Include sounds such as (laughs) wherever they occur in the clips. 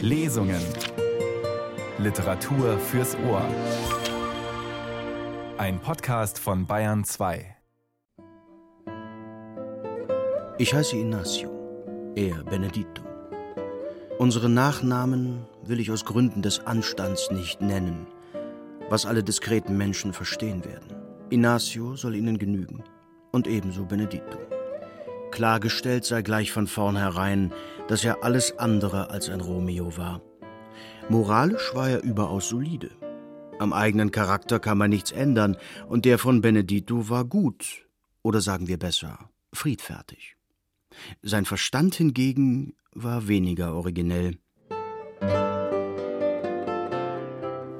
Lesungen. Literatur fürs Ohr. Ein Podcast von Bayern 2. Ich heiße Ignacio, er Benedito. Unsere Nachnamen will ich aus Gründen des Anstands nicht nennen, was alle diskreten Menschen verstehen werden. Ignacio soll ihnen genügen und ebenso Benedito. Klargestellt sei gleich von vornherein, dass er alles andere als ein Romeo war. Moralisch war er überaus solide. Am eigenen Charakter kann man nichts ändern, und der von Benedito war gut, oder sagen wir besser, friedfertig. Sein Verstand hingegen war weniger originell.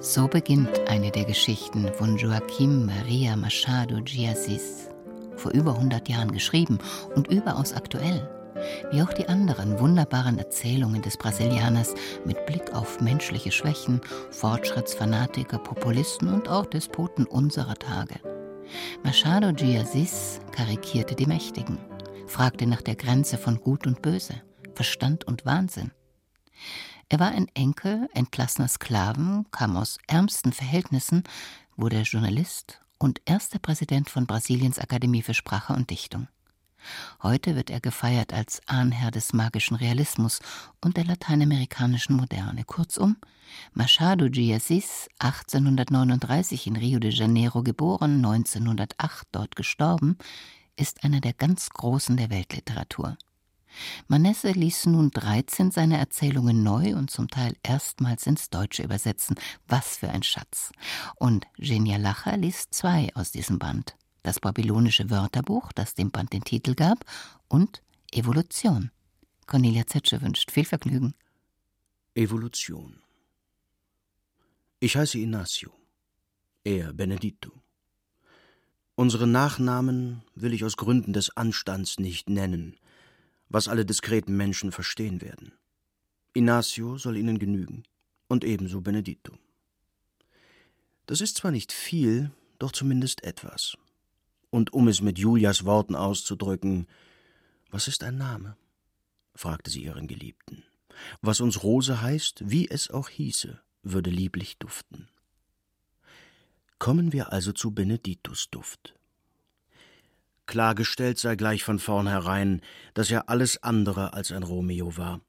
So beginnt eine der Geschichten von Joaquim Maria Machado de vor über 100 Jahren geschrieben und überaus aktuell, wie auch die anderen wunderbaren Erzählungen des Brasilianers mit Blick auf menschliche Schwächen, Fortschrittsfanatiker, Populisten und auch Despoten unserer Tage. Machado de Assis karikierte die Mächtigen, fragte nach der Grenze von Gut und Böse, Verstand und Wahnsinn. Er war ein Enkel entlassener Sklaven, kam aus ärmsten Verhältnissen, wurde Journalist und erster Präsident von Brasiliens Akademie für Sprache und Dichtung. Heute wird er gefeiert als Ahnherr des magischen Realismus und der lateinamerikanischen Moderne. Kurzum, Machado de Assis, 1839 in Rio de Janeiro geboren, 1908 dort gestorben, ist einer der ganz Großen der Weltliteratur. Manesse ließ nun 13 seiner Erzählungen neu und zum Teil erstmals ins Deutsche übersetzen. Was für ein Schatz! Und Genia Lacher liest zwei aus diesem Band: Das babylonische Wörterbuch, das dem Band den Titel gab, und Evolution. Cornelia Zetsche wünscht viel Vergnügen. Evolution. Ich heiße Ignacio, er Benedito. Unsere Nachnamen will ich aus Gründen des Anstands nicht nennen, was alle diskreten Menschen verstehen werden. Ignacio soll ihnen genügen und ebenso Benedito. Das ist zwar nicht viel, doch zumindest etwas. Und um es mit Julias Worten auszudrücken, was ist ein Name? fragte sie ihren Geliebten. Was uns Rose heißt, wie es auch hieße, würde lieblich duften. Kommen wir also zu Beneditus Duft. Klargestellt sei gleich von vornherein, dass er alles andere als ein Romeo war.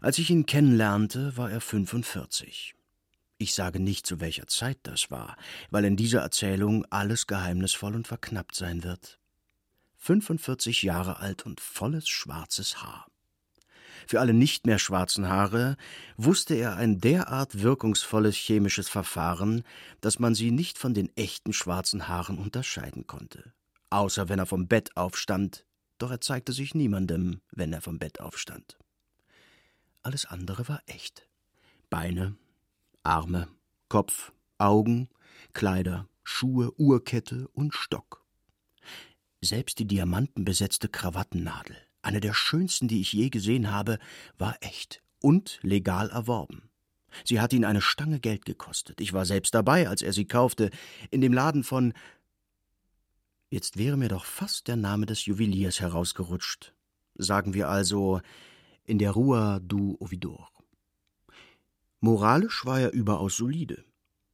Als ich ihn kennenlernte, war er 45. Ich sage nicht, zu welcher Zeit das war, weil in dieser Erzählung alles geheimnisvoll und verknappt sein wird. 45 Jahre alt und volles schwarzes Haar. Für alle nicht mehr schwarzen Haare wusste er ein derart wirkungsvolles chemisches Verfahren, dass man sie nicht von den echten schwarzen Haaren unterscheiden konnte. Außer wenn er vom Bett aufstand, doch er zeigte sich niemandem, wenn er vom Bett aufstand. Alles andere war echt. Beine, Arme, Kopf, Augen, Kleider, Schuhe, Uhrkette und Stock. Selbst die diamantenbesetzte Krawattennadel eine der schönsten, die ich je gesehen habe, war echt und legal erworben. Sie hat ihn eine Stange Geld gekostet. Ich war selbst dabei, als er sie kaufte, in dem Laden von. Jetzt wäre mir doch fast der Name des Juweliers herausgerutscht. Sagen wir also in der Rua du Ovidor. Moralisch war er überaus solide.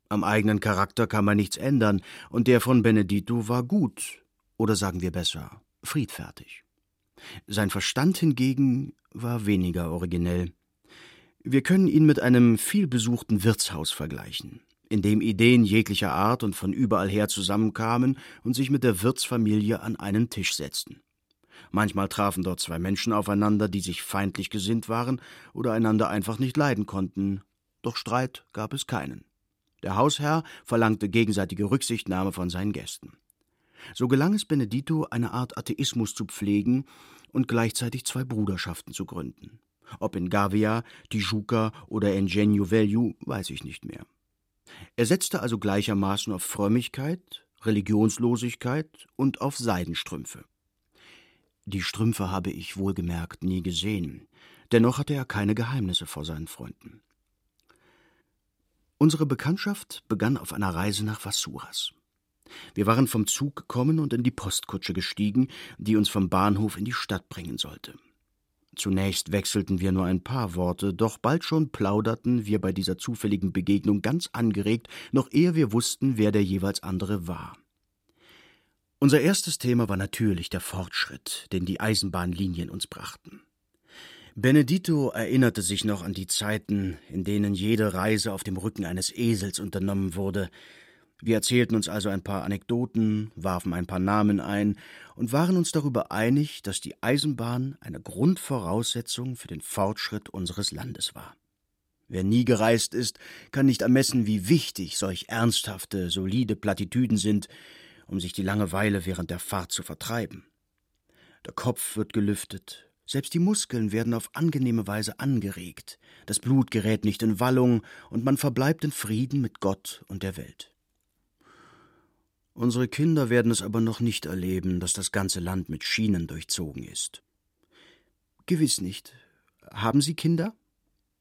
Am eigenen Charakter kann man nichts ändern, und der von Benedito war gut, oder sagen wir besser, friedfertig. Sein Verstand hingegen war weniger originell. Wir können ihn mit einem vielbesuchten Wirtshaus vergleichen, in dem Ideen jeglicher Art und von überall her zusammenkamen und sich mit der Wirtsfamilie an einen Tisch setzten. Manchmal trafen dort zwei Menschen aufeinander, die sich feindlich gesinnt waren oder einander einfach nicht leiden konnten, doch Streit gab es keinen. Der Hausherr verlangte gegenseitige Rücksichtnahme von seinen Gästen. So gelang es Benedito, eine Art Atheismus zu pflegen und gleichzeitig zwei Bruderschaften zu gründen. Ob in Gavia, Tijuca oder Engenio Velho, weiß ich nicht mehr. Er setzte also gleichermaßen auf Frömmigkeit, Religionslosigkeit und auf Seidenstrümpfe. Die Strümpfe habe ich wohlgemerkt nie gesehen, dennoch hatte er keine Geheimnisse vor seinen Freunden. Unsere Bekanntschaft begann auf einer Reise nach Vassuras. Wir waren vom Zug gekommen und in die Postkutsche gestiegen, die uns vom Bahnhof in die Stadt bringen sollte. Zunächst wechselten wir nur ein paar Worte, doch bald schon plauderten wir bei dieser zufälligen Begegnung ganz angeregt, noch ehe wir wussten, wer der jeweils andere war. Unser erstes Thema war natürlich der Fortschritt, den die Eisenbahnlinien uns brachten. Benedito erinnerte sich noch an die Zeiten, in denen jede Reise auf dem Rücken eines Esels unternommen wurde, wir erzählten uns also ein paar Anekdoten, warfen ein paar Namen ein und waren uns darüber einig, dass die Eisenbahn eine Grundvoraussetzung für den Fortschritt unseres Landes war. Wer nie gereist ist, kann nicht ermessen, wie wichtig solch ernsthafte, solide Plattitüden sind, um sich die Langeweile während der Fahrt zu vertreiben. Der Kopf wird gelüftet, selbst die Muskeln werden auf angenehme Weise angeregt, das Blut gerät nicht in Wallung und man verbleibt in Frieden mit Gott und der Welt. Unsere Kinder werden es aber noch nicht erleben, dass das ganze Land mit Schienen durchzogen ist. Gewiss nicht. Haben Sie Kinder?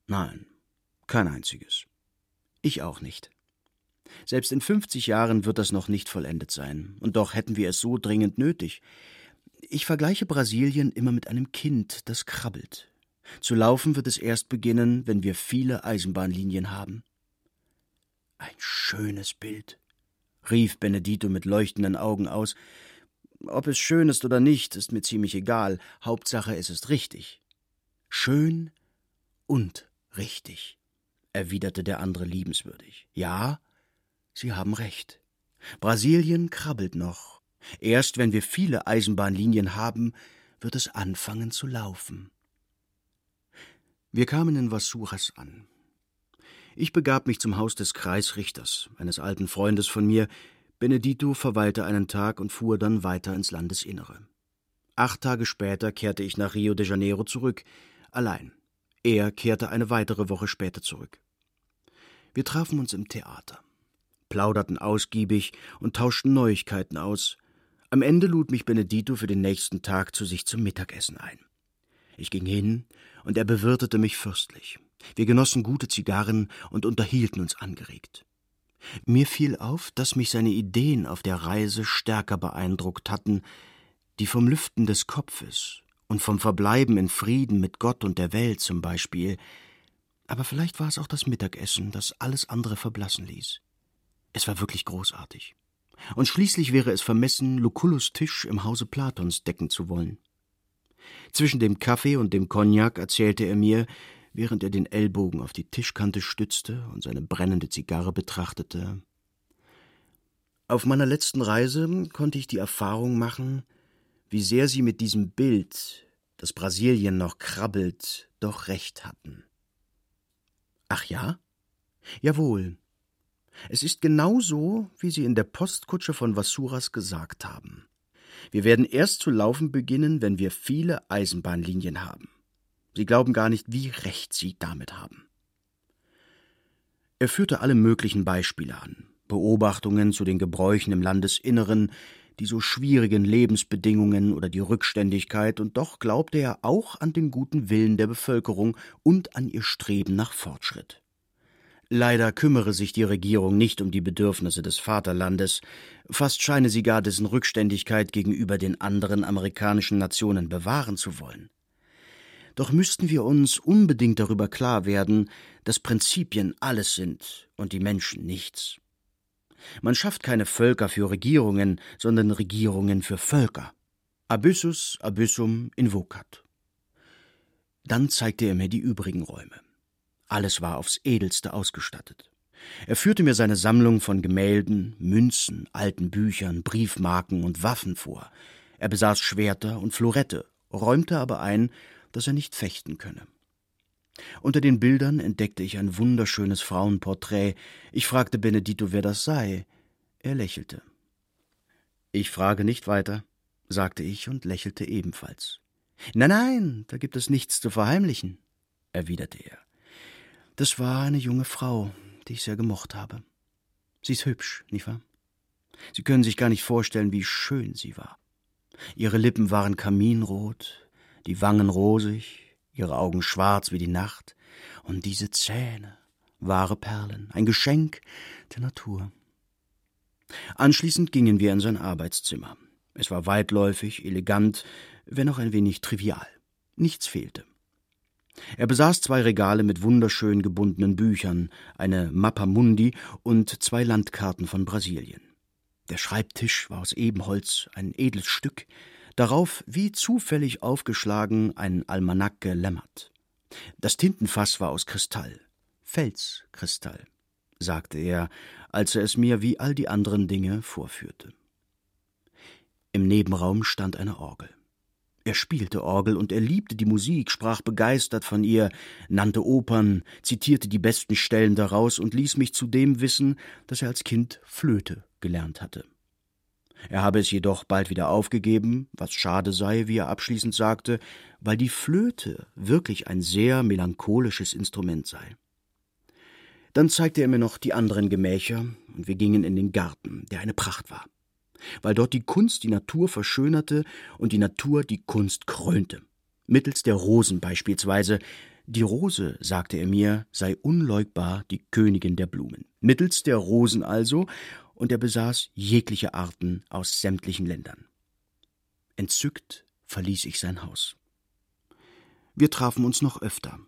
Nein, kein einziges. Ich auch nicht. Selbst in fünfzig Jahren wird das noch nicht vollendet sein, und doch hätten wir es so dringend nötig. Ich vergleiche Brasilien immer mit einem Kind, das krabbelt. Zu laufen wird es erst beginnen, wenn wir viele Eisenbahnlinien haben. Ein schönes Bild rief Benedito mit leuchtenden Augen aus. Ob es schön ist oder nicht, ist mir ziemlich egal. Hauptsache, es ist richtig. Schön und richtig, erwiderte der andere liebenswürdig. Ja, Sie haben recht. Brasilien krabbelt noch. Erst wenn wir viele Eisenbahnlinien haben, wird es anfangen zu laufen. Wir kamen in Vasuras an. Ich begab mich zum Haus des Kreisrichters, eines alten Freundes von mir. Benedito verweilte einen Tag und fuhr dann weiter ins Landesinnere. Acht Tage später kehrte ich nach Rio de Janeiro zurück, allein. Er kehrte eine weitere Woche später zurück. Wir trafen uns im Theater, plauderten ausgiebig und tauschten Neuigkeiten aus. Am Ende lud mich Benedito für den nächsten Tag zu sich zum Mittagessen ein. Ich ging hin, und er bewirtete mich fürstlich. Wir genossen gute Zigarren und unterhielten uns angeregt. Mir fiel auf, dass mich seine Ideen auf der Reise stärker beeindruckt hatten, die vom Lüften des Kopfes und vom Verbleiben in Frieden mit Gott und der Welt zum Beispiel, aber vielleicht war es auch das Mittagessen, das alles andere verblassen ließ. Es war wirklich großartig. Und schließlich wäre es vermessen, Lucullus Tisch im Hause Platons decken zu wollen. Zwischen dem Kaffee und dem Cognac erzählte er mir, während er den Ellbogen auf die Tischkante stützte und seine brennende Zigarre betrachtete. Auf meiner letzten Reise konnte ich die Erfahrung machen, wie sehr sie mit diesem Bild, das Brasilien noch krabbelt, doch recht hatten. Ach ja? Jawohl. Es ist genau so, wie Sie in der Postkutsche von Vasuras gesagt haben. Wir werden erst zu laufen beginnen, wenn wir viele Eisenbahnlinien haben. Sie glauben gar nicht, wie recht Sie damit haben. Er führte alle möglichen Beispiele an, Beobachtungen zu den Gebräuchen im Landesinneren, die so schwierigen Lebensbedingungen oder die Rückständigkeit, und doch glaubte er auch an den guten Willen der Bevölkerung und an ihr Streben nach Fortschritt. Leider kümmere sich die Regierung nicht um die Bedürfnisse des Vaterlandes, fast scheine sie gar dessen Rückständigkeit gegenüber den anderen amerikanischen Nationen bewahren zu wollen. Doch müssten wir uns unbedingt darüber klar werden, dass Prinzipien alles sind und die Menschen nichts. Man schafft keine Völker für Regierungen, sondern Regierungen für Völker. Abyssus abyssum invocat. Dann zeigte er mir die übrigen Räume. Alles war aufs edelste ausgestattet. Er führte mir seine Sammlung von Gemälden, Münzen, alten Büchern, Briefmarken und Waffen vor. Er besaß Schwerter und Florette, räumte aber ein, dass er nicht fechten könne. Unter den Bildern entdeckte ich ein wunderschönes Frauenporträt. Ich fragte Benedito, wer das sei. Er lächelte. Ich frage nicht weiter, sagte ich und lächelte ebenfalls. Nein, nein, da gibt es nichts zu verheimlichen, erwiderte er. Das war eine junge Frau, die ich sehr gemocht habe. Sie ist hübsch, nicht wahr? Sie können sich gar nicht vorstellen, wie schön sie war. Ihre Lippen waren kaminrot, die Wangen rosig, ihre Augen schwarz wie die Nacht, und diese Zähne, wahre Perlen, ein Geschenk der Natur. Anschließend gingen wir in sein Arbeitszimmer. Es war weitläufig, elegant, wenn auch ein wenig trivial. Nichts fehlte. Er besaß zwei Regale mit wunderschön gebundenen Büchern, eine Mappa Mundi und zwei Landkarten von Brasilien. Der Schreibtisch war aus Ebenholz, ein edles Stück, darauf wie zufällig aufgeschlagen ein Almanach gelämmert. Das Tintenfass war aus Kristall, Felskristall, sagte er, als er es mir wie all die anderen Dinge vorführte. Im Nebenraum stand eine Orgel. Er spielte Orgel und er liebte die Musik, sprach begeistert von ihr, nannte Opern, zitierte die besten Stellen daraus und ließ mich zudem wissen, dass er als Kind Flöte gelernt hatte. Er habe es jedoch bald wieder aufgegeben, was schade sei, wie er abschließend sagte, weil die Flöte wirklich ein sehr melancholisches Instrument sei. Dann zeigte er mir noch die anderen Gemächer, und wir gingen in den Garten, der eine Pracht war weil dort die Kunst die Natur verschönerte und die Natur die Kunst krönte. Mittels der Rosen beispielsweise. Die Rose, sagte er mir, sei unleugbar die Königin der Blumen. Mittels der Rosen also, und er besaß jegliche Arten aus sämtlichen Ländern. Entzückt verließ ich sein Haus. Wir trafen uns noch öfter.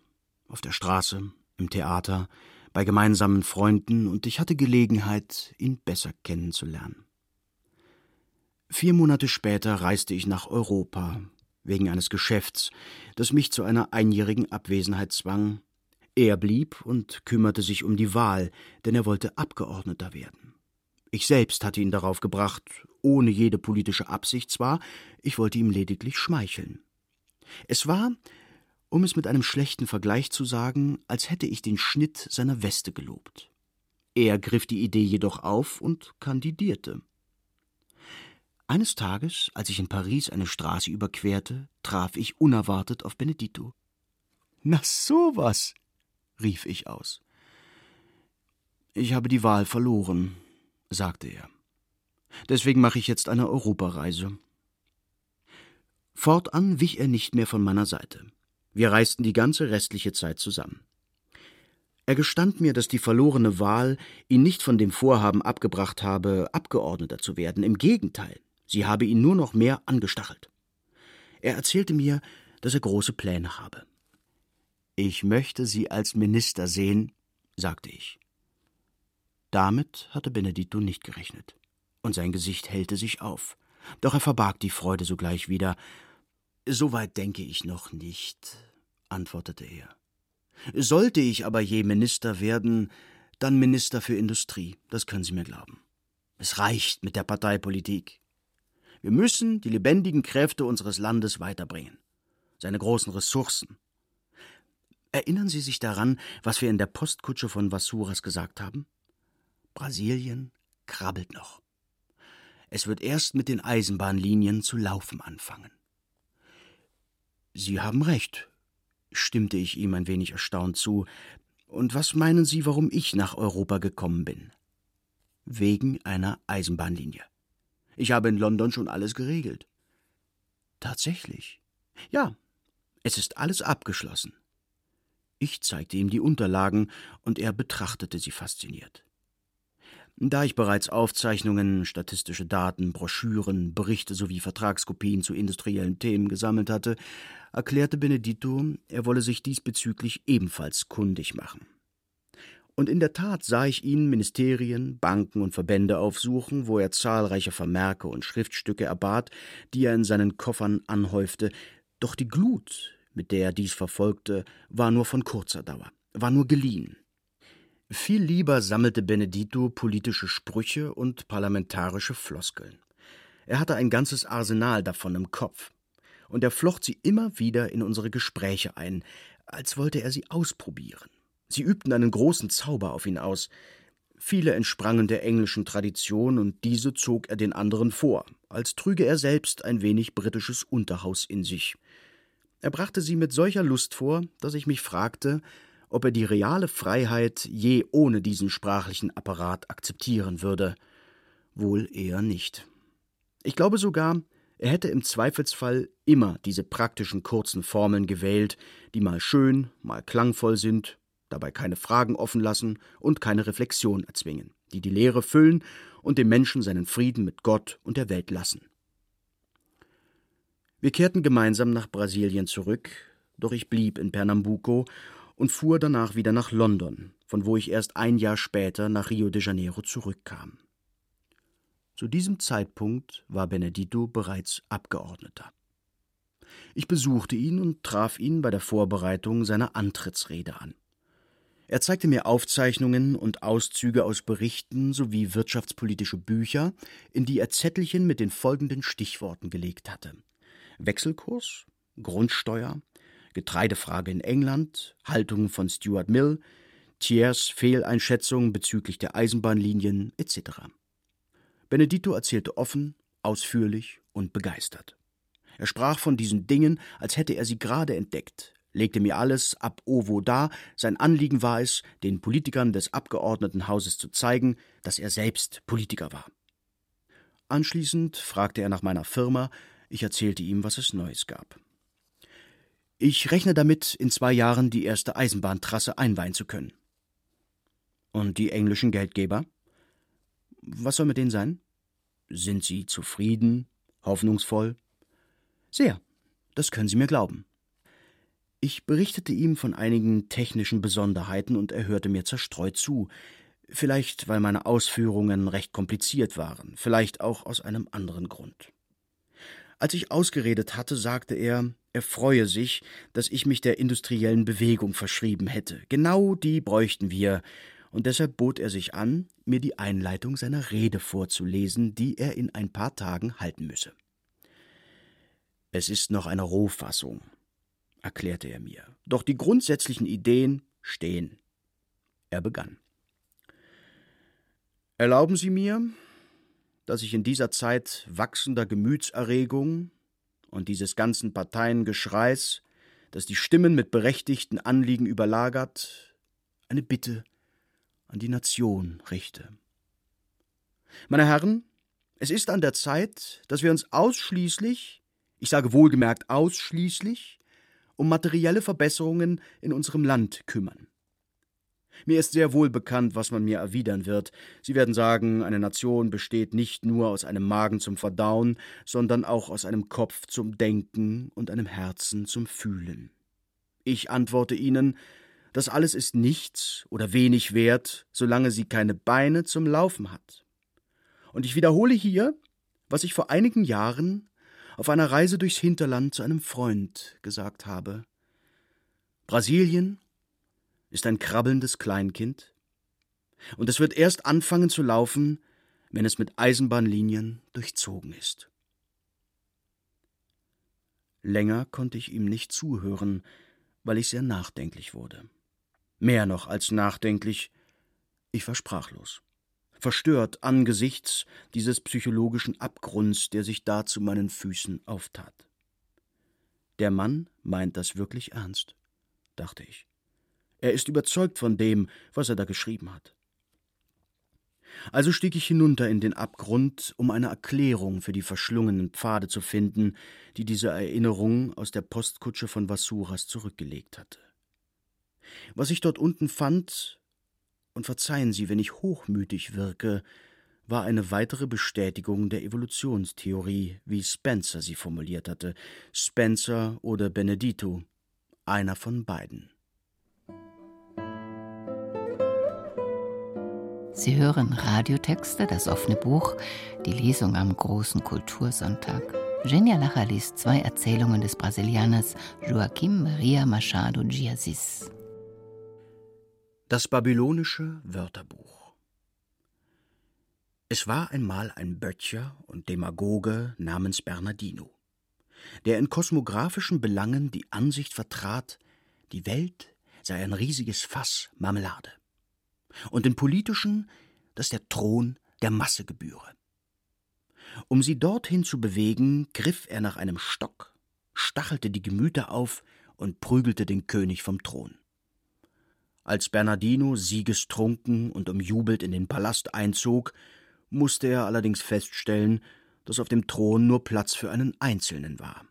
Auf der Straße, im Theater, bei gemeinsamen Freunden, und ich hatte Gelegenheit, ihn besser kennenzulernen. Vier Monate später reiste ich nach Europa wegen eines Geschäfts, das mich zu einer einjährigen Abwesenheit zwang. Er blieb und kümmerte sich um die Wahl, denn er wollte Abgeordneter werden. Ich selbst hatte ihn darauf gebracht, ohne jede politische Absicht zwar, ich wollte ihm lediglich schmeicheln. Es war, um es mit einem schlechten Vergleich zu sagen, als hätte ich den Schnitt seiner Weste gelobt. Er griff die Idee jedoch auf und kandidierte. Eines Tages, als ich in Paris eine Straße überquerte, traf ich unerwartet auf Benedito. Na sowas, rief ich aus. Ich habe die Wahl verloren, sagte er. Deswegen mache ich jetzt eine Europareise. Fortan wich er nicht mehr von meiner Seite. Wir reisten die ganze restliche Zeit zusammen. Er gestand mir, dass die verlorene Wahl ihn nicht von dem Vorhaben abgebracht habe, Abgeordneter zu werden. Im Gegenteil. Sie habe ihn nur noch mehr angestachelt. Er erzählte mir, dass er große Pläne habe. Ich möchte Sie als Minister sehen, sagte ich. Damit hatte Benedito nicht gerechnet, und sein Gesicht hellte sich auf, doch er verbarg die Freude sogleich wieder. So weit denke ich noch nicht, antwortete er. Sollte ich aber je Minister werden, dann Minister für Industrie, das können Sie mir glauben. Es reicht mit der Parteipolitik. Wir müssen die lebendigen Kräfte unseres Landes weiterbringen, seine großen Ressourcen. Erinnern Sie sich daran, was wir in der Postkutsche von Vasuras gesagt haben? Brasilien krabbelt noch. Es wird erst mit den Eisenbahnlinien zu laufen anfangen. Sie haben recht, stimmte ich ihm ein wenig erstaunt zu. Und was meinen Sie, warum ich nach Europa gekommen bin? Wegen einer Eisenbahnlinie. Ich habe in London schon alles geregelt. Tatsächlich. Ja, es ist alles abgeschlossen. Ich zeigte ihm die Unterlagen, und er betrachtete sie fasziniert. Da ich bereits Aufzeichnungen, statistische Daten, Broschüren, Berichte sowie Vertragskopien zu industriellen Themen gesammelt hatte, erklärte Benedito, er wolle sich diesbezüglich ebenfalls kundig machen. Und in der Tat sah ich ihn Ministerien, Banken und Verbände aufsuchen, wo er zahlreiche Vermerke und Schriftstücke erbat, die er in seinen Koffern anhäufte, doch die Glut, mit der er dies verfolgte, war nur von kurzer Dauer, war nur geliehen. Viel lieber sammelte Benedito politische Sprüche und parlamentarische Floskeln. Er hatte ein ganzes Arsenal davon im Kopf, und er flocht sie immer wieder in unsere Gespräche ein, als wollte er sie ausprobieren. Sie übten einen großen Zauber auf ihn aus. Viele entsprangen der englischen Tradition, und diese zog er den anderen vor, als trüge er selbst ein wenig britisches Unterhaus in sich. Er brachte sie mit solcher Lust vor, dass ich mich fragte, ob er die reale Freiheit je ohne diesen sprachlichen Apparat akzeptieren würde. Wohl eher nicht. Ich glaube sogar, er hätte im Zweifelsfall immer diese praktischen kurzen Formeln gewählt, die mal schön, mal klangvoll sind, dabei keine Fragen offen lassen und keine Reflexion erzwingen, die die Lehre füllen und dem Menschen seinen Frieden mit Gott und der Welt lassen. Wir kehrten gemeinsam nach Brasilien zurück, doch ich blieb in Pernambuco und fuhr danach wieder nach London, von wo ich erst ein Jahr später nach Rio de Janeiro zurückkam. Zu diesem Zeitpunkt war Benedito bereits Abgeordneter. Ich besuchte ihn und traf ihn bei der Vorbereitung seiner Antrittsrede an. Er zeigte mir Aufzeichnungen und Auszüge aus Berichten sowie wirtschaftspolitische Bücher, in die er Zettelchen mit den folgenden Stichworten gelegt hatte Wechselkurs, Grundsteuer, Getreidefrage in England, Haltung von Stuart Mill, Thiers Fehleinschätzung bezüglich der Eisenbahnlinien etc. Benedito erzählte offen, ausführlich und begeistert. Er sprach von diesen Dingen, als hätte er sie gerade entdeckt, legte mir alles ab ovo dar, sein Anliegen war es, den Politikern des Abgeordnetenhauses zu zeigen, dass er selbst Politiker war. Anschließend fragte er nach meiner Firma, ich erzählte ihm, was es Neues gab. Ich rechne damit, in zwei Jahren die erste Eisenbahntrasse einweihen zu können. Und die englischen Geldgeber? Was soll mit denen sein? Sind sie zufrieden, hoffnungsvoll? Sehr, das können Sie mir glauben. Ich berichtete ihm von einigen technischen Besonderheiten und er hörte mir zerstreut zu, vielleicht weil meine Ausführungen recht kompliziert waren, vielleicht auch aus einem anderen Grund. Als ich ausgeredet hatte, sagte er, er freue sich, dass ich mich der industriellen Bewegung verschrieben hätte. Genau die bräuchten wir, und deshalb bot er sich an, mir die Einleitung seiner Rede vorzulesen, die er in ein paar Tagen halten müsse. Es ist noch eine Rohfassung, erklärte er mir, doch die grundsätzlichen Ideen stehen. Er begann. Erlauben Sie mir, dass ich in dieser Zeit wachsender Gemütserregung und dieses ganzen Parteiengeschreis, das die Stimmen mit berechtigten Anliegen überlagert, eine Bitte an die Nation richte. Meine Herren, es ist an der Zeit, dass wir uns ausschließlich, ich sage wohlgemerkt ausschließlich, um materielle Verbesserungen in unserem Land kümmern. Mir ist sehr wohl bekannt, was man mir erwidern wird. Sie werden sagen, eine Nation besteht nicht nur aus einem Magen zum Verdauen, sondern auch aus einem Kopf zum Denken und einem Herzen zum Fühlen. Ich antworte Ihnen, das alles ist nichts oder wenig wert, solange sie keine Beine zum Laufen hat. Und ich wiederhole hier, was ich vor einigen Jahren auf einer Reise durchs Hinterland zu einem Freund gesagt habe. Brasilien ist ein krabbelndes Kleinkind, und es wird erst anfangen zu laufen, wenn es mit Eisenbahnlinien durchzogen ist. Länger konnte ich ihm nicht zuhören, weil ich sehr nachdenklich wurde. Mehr noch als nachdenklich, ich war sprachlos, verstört angesichts dieses psychologischen Abgrunds, der sich da zu meinen Füßen auftat. Der Mann meint das wirklich ernst, dachte ich. Er ist überzeugt von dem, was er da geschrieben hat. Also stieg ich hinunter in den Abgrund, um eine Erklärung für die verschlungenen Pfade zu finden, die diese Erinnerung aus der Postkutsche von Vasuras zurückgelegt hatte. Was ich dort unten fand, und verzeihen Sie, wenn ich hochmütig wirke, war eine weitere Bestätigung der Evolutionstheorie, wie Spencer sie formuliert hatte, Spencer oder Benedito, einer von beiden. Sie hören Radiotexte, das offene Buch, die Lesung am großen Kultursonntag. Genia Lacher liest zwei Erzählungen des Brasilianers Joaquim Maria Machado de Assis. Das babylonische Wörterbuch Es war einmal ein Böttcher und Demagoge namens Bernardino, der in kosmographischen Belangen die Ansicht vertrat, die Welt sei ein riesiges Fass Marmelade und in politischen, dass der Thron der Masse gebühre. Um sie dorthin zu bewegen, griff er nach einem Stock, stachelte die Gemüter auf und prügelte den König vom Thron. Als Bernardino siegestrunken und umjubelt in den Palast einzog, musste er allerdings feststellen, dass auf dem Thron nur Platz für einen Einzelnen war.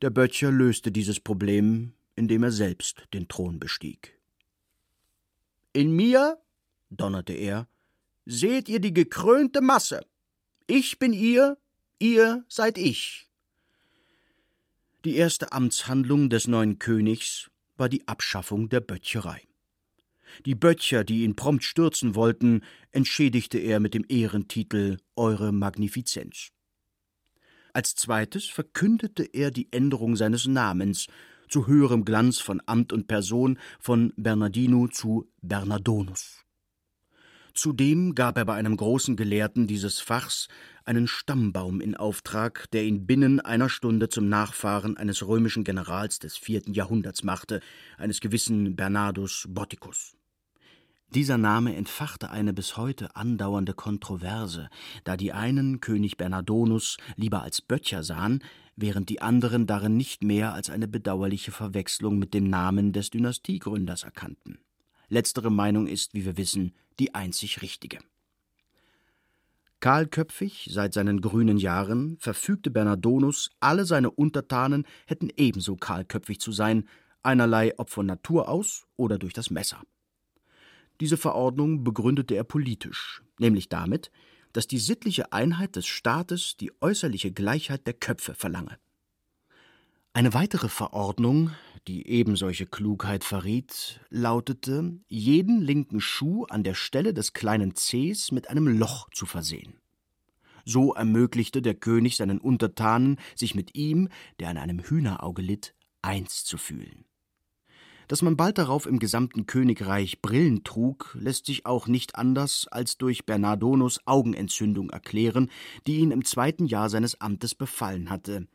Der Böttcher löste dieses Problem, indem er selbst den Thron bestieg. In mir, donnerte er, seht ihr die gekrönte Masse. Ich bin ihr, ihr seid ich. Die erste Amtshandlung des neuen Königs war die Abschaffung der Böttcherei. Die Böttcher, die ihn prompt stürzen wollten, entschädigte er mit dem Ehrentitel Eure Magnifizenz. Als zweites verkündete er die Änderung seines Namens zu höherem Glanz von Amt und Person von Bernardino zu Bernardonus. Zudem gab er bei einem großen Gelehrten dieses Fachs einen Stammbaum in Auftrag, der ihn binnen einer Stunde zum Nachfahren eines römischen Generals des vierten Jahrhunderts machte, eines gewissen Bernardus Botticus. Dieser Name entfachte eine bis heute andauernde Kontroverse, da die einen König Bernardonus lieber als Böttcher sahen, während die anderen darin nicht mehr als eine bedauerliche Verwechslung mit dem Namen des Dynastiegründers erkannten. Letztere Meinung ist, wie wir wissen, die einzig richtige. Kahlköpfig seit seinen grünen Jahren verfügte Bernardonus, alle seine Untertanen hätten ebenso kahlköpfig zu sein, einerlei ob von Natur aus oder durch das Messer. Diese Verordnung begründete er politisch, nämlich damit, dass die sittliche Einheit des Staates die äußerliche Gleichheit der Köpfe verlange. Eine weitere Verordnung, die ebensolche Klugheit verriet, lautete, jeden linken Schuh an der Stelle des kleinen Zehs mit einem Loch zu versehen. So ermöglichte der König seinen Untertanen, sich mit ihm, der an einem Hühnerauge litt, eins zu fühlen. Dass man bald darauf im gesamten Königreich Brillen trug, lässt sich auch nicht anders als durch Bernardonus Augenentzündung erklären, die ihn im zweiten Jahr seines Amtes befallen hatte.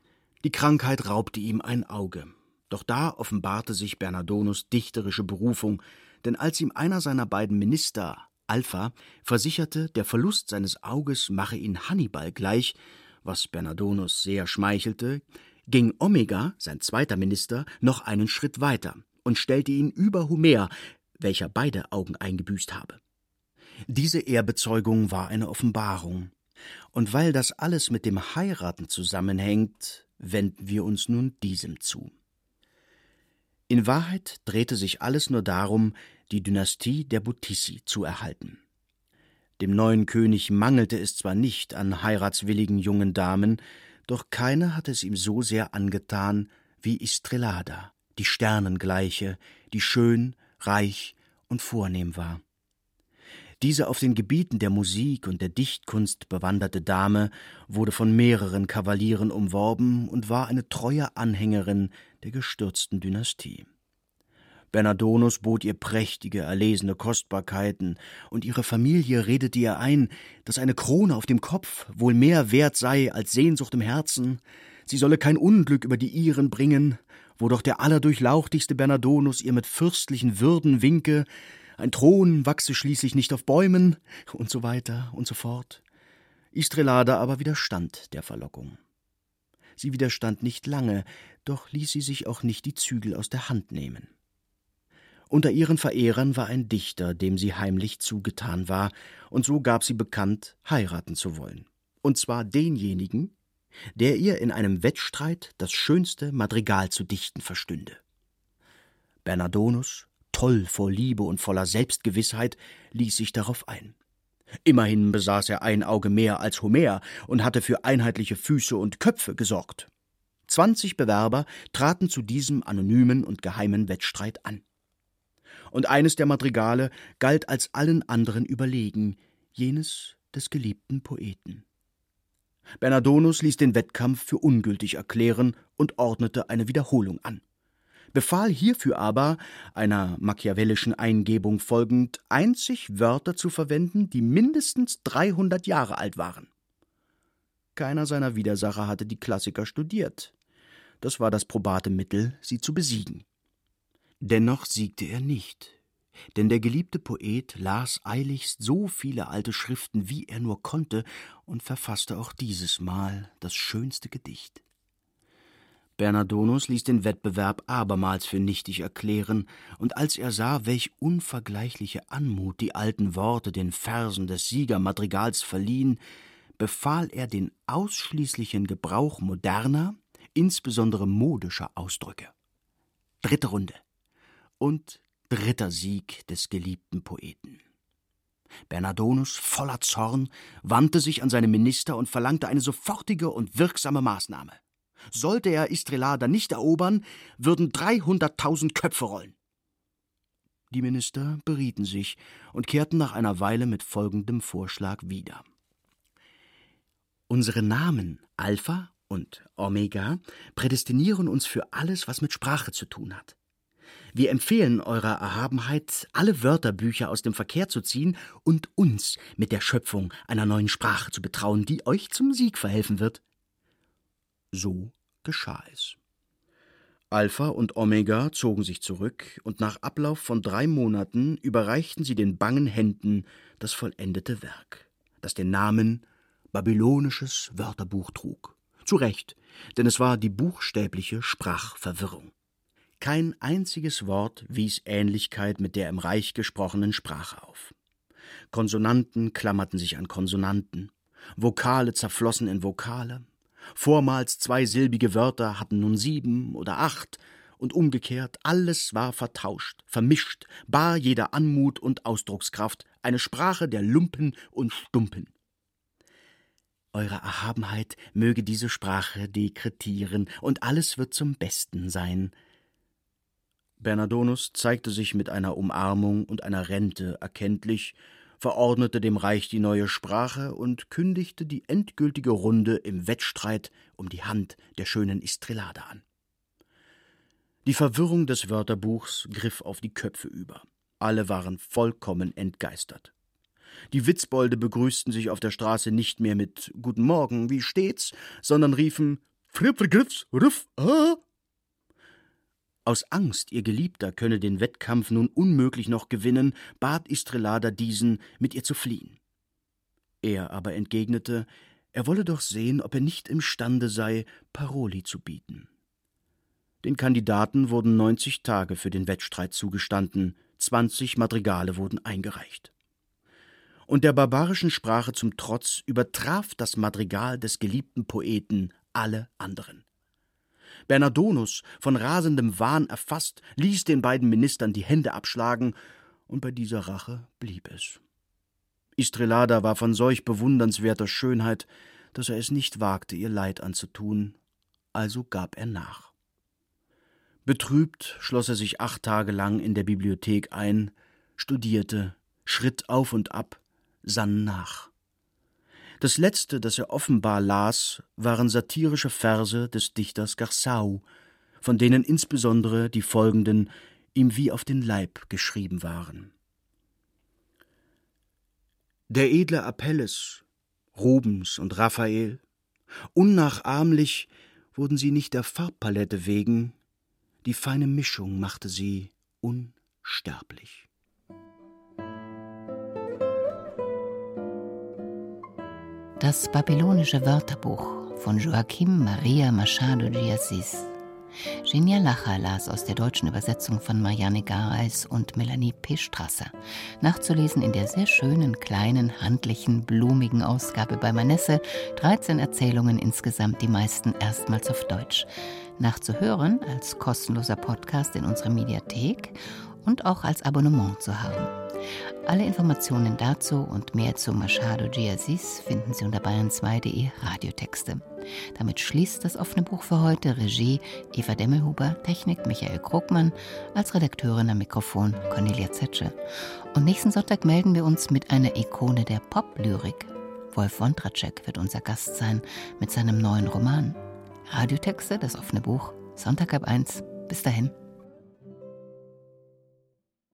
Die Krankheit raubte ihm ein Auge. Doch da offenbarte sich Bernardonus dichterische Berufung, denn als ihm einer seiner beiden Minister, Alpha, versicherte, der Verlust seines Auges mache ihn Hannibal gleich, was Bernardonus sehr schmeichelte, ging Omega, sein zweiter Minister, noch einen Schritt weiter und stellte ihn über Homer, welcher beide Augen eingebüßt habe. Diese Ehrbezeugung war eine Offenbarung. Und weil das alles mit dem Heiraten zusammenhängt, wenden wir uns nun diesem zu. In Wahrheit drehte sich alles nur darum, die Dynastie der Buttissi zu erhalten. Dem neuen König mangelte es zwar nicht an heiratswilligen jungen Damen, doch keine hatte es ihm so sehr angetan wie Istrelada, die Sternengleiche, die schön, reich und vornehm war. Diese auf den Gebieten der Musik und der Dichtkunst bewanderte Dame wurde von mehreren Kavalieren umworben und war eine treue Anhängerin der gestürzten Dynastie. Bernardonus bot ihr prächtige, erlesene Kostbarkeiten, und ihre Familie redete ihr ein, dass eine Krone auf dem Kopf wohl mehr wert sei als Sehnsucht im Herzen, sie solle kein Unglück über die ihren bringen, wo doch der allerdurchlauchtigste Bernardonus ihr mit fürstlichen Würden winke, ein Thron wachse schließlich nicht auf Bäumen (laughs) und so weiter und so fort. Istrelada aber widerstand der Verlockung. Sie widerstand nicht lange, doch ließ sie sich auch nicht die Zügel aus der Hand nehmen. Unter ihren Verehrern war ein Dichter, dem sie heimlich zugetan war, und so gab sie bekannt, heiraten zu wollen. Und zwar denjenigen, der ihr in einem Wettstreit das schönste Madrigal zu dichten verstünde. Bernardonus, toll vor Liebe und voller Selbstgewissheit, ließ sich darauf ein. Immerhin besaß er ein Auge mehr als Homer und hatte für einheitliche Füße und Köpfe gesorgt. Zwanzig Bewerber traten zu diesem anonymen und geheimen Wettstreit an. Und eines der Madrigale galt als allen anderen überlegen, jenes des geliebten Poeten. Bernardonus ließ den Wettkampf für ungültig erklären und ordnete eine Wiederholung an, befahl hierfür aber, einer machiavellischen Eingebung folgend, einzig Wörter zu verwenden, die mindestens dreihundert Jahre alt waren. Keiner seiner Widersacher hatte die Klassiker studiert. Das war das probate Mittel, sie zu besiegen. Dennoch siegte er nicht, denn der geliebte Poet las eiligst so viele alte Schriften, wie er nur konnte, und verfasste auch dieses Mal das schönste Gedicht. Bernardonus ließ den Wettbewerb abermals für nichtig erklären, und als er sah, welch unvergleichliche Anmut die alten Worte den Versen des Siegermadrigals verliehen, befahl er den ausschließlichen Gebrauch moderner, insbesondere modischer Ausdrücke. Dritte Runde. Und dritter Sieg des geliebten Poeten. Bernardonus, voller Zorn, wandte sich an seine Minister und verlangte eine sofortige und wirksame Maßnahme. Sollte er Istrelada nicht erobern, würden 300.000 Köpfe rollen. Die Minister berieten sich und kehrten nach einer Weile mit folgendem Vorschlag wieder. Unsere Namen Alpha und Omega prädestinieren uns für alles, was mit Sprache zu tun hat. Wir empfehlen Eurer Erhabenheit, alle Wörterbücher aus dem Verkehr zu ziehen und uns mit der Schöpfung einer neuen Sprache zu betrauen, die euch zum Sieg verhelfen wird. So geschah es. Alpha und Omega zogen sich zurück, und nach Ablauf von drei Monaten überreichten sie den bangen Händen das vollendete Werk, das den Namen Babylonisches Wörterbuch trug. Zu Recht, denn es war die buchstäbliche Sprachverwirrung. Kein einziges Wort wies Ähnlichkeit mit der im Reich gesprochenen Sprache auf. Konsonanten klammerten sich an Konsonanten, Vokale zerflossen in Vokale, Vormals zweisilbige Wörter hatten nun sieben oder acht, und umgekehrt, alles war vertauscht, vermischt, bar jeder Anmut und Ausdruckskraft, eine Sprache der Lumpen und Stumpen. Eure Erhabenheit möge diese Sprache dekretieren, und alles wird zum Besten sein. Bernardonus zeigte sich mit einer Umarmung und einer Rente erkenntlich, verordnete dem Reich die neue Sprache und kündigte die endgültige Runde im Wettstreit um die Hand der schönen Istrelade an. Die Verwirrung des Wörterbuchs griff auf die Köpfe über. Alle waren vollkommen entgeistert. Die Witzbolde begrüßten sich auf der Straße nicht mehr mit Guten Morgen, wie steht's, sondern riefen Frippregriffs, Riff, ah, aus Angst, ihr Geliebter könne den Wettkampf nun unmöglich noch gewinnen, bat Istrelada diesen, mit ihr zu fliehen. Er aber entgegnete, er wolle doch sehen, ob er nicht imstande sei, Paroli zu bieten. Den Kandidaten wurden neunzig Tage für den Wettstreit zugestanden, zwanzig Madrigale wurden eingereicht. Und der barbarischen Sprache zum Trotz übertraf das Madrigal des geliebten Poeten alle anderen. Bernardonus, von rasendem Wahn erfasst, ließ den beiden Ministern die Hände abschlagen, und bei dieser Rache blieb es. Istrelada war von solch bewundernswerter Schönheit, dass er es nicht wagte, ihr Leid anzutun, also gab er nach. Betrübt schloss er sich acht Tage lang in der Bibliothek ein, studierte, schritt auf und ab, sann nach. Das letzte, das er offenbar las, waren satirische Verse des Dichters Garsau, von denen insbesondere die folgenden ihm wie auf den Leib geschrieben waren. Der edle Apelles, Rubens und Raphael, unnachahmlich wurden sie nicht der Farbpalette wegen, die feine Mischung machte sie unsterblich. Das babylonische Wörterbuch von Joachim Maria Machado de Assis. Genia Lacher las aus der deutschen Übersetzung von Marianne Gareis und Melanie P. Strasser. Nachzulesen in der sehr schönen, kleinen, handlichen, blumigen Ausgabe bei Manesse. 13 Erzählungen insgesamt, die meisten erstmals auf Deutsch. Nachzuhören als kostenloser Podcast in unserer Mediathek und auch als Abonnement zu haben. Alle Informationen dazu und mehr zu Machado de Assis finden Sie unter bayern2.de Radiotexte. Damit schließt das offene Buch für heute. Regie Eva Demmelhuber, Technik Michael Krugmann, als Redakteurin am Mikrofon Cornelia Zetsche. Und nächsten Sonntag melden wir uns mit einer Ikone der Pop-Lyrik. Wolf Wondracek wird unser Gast sein mit seinem neuen Roman. Radiotexte, das offene Buch, Sonntag ab 1. Bis dahin.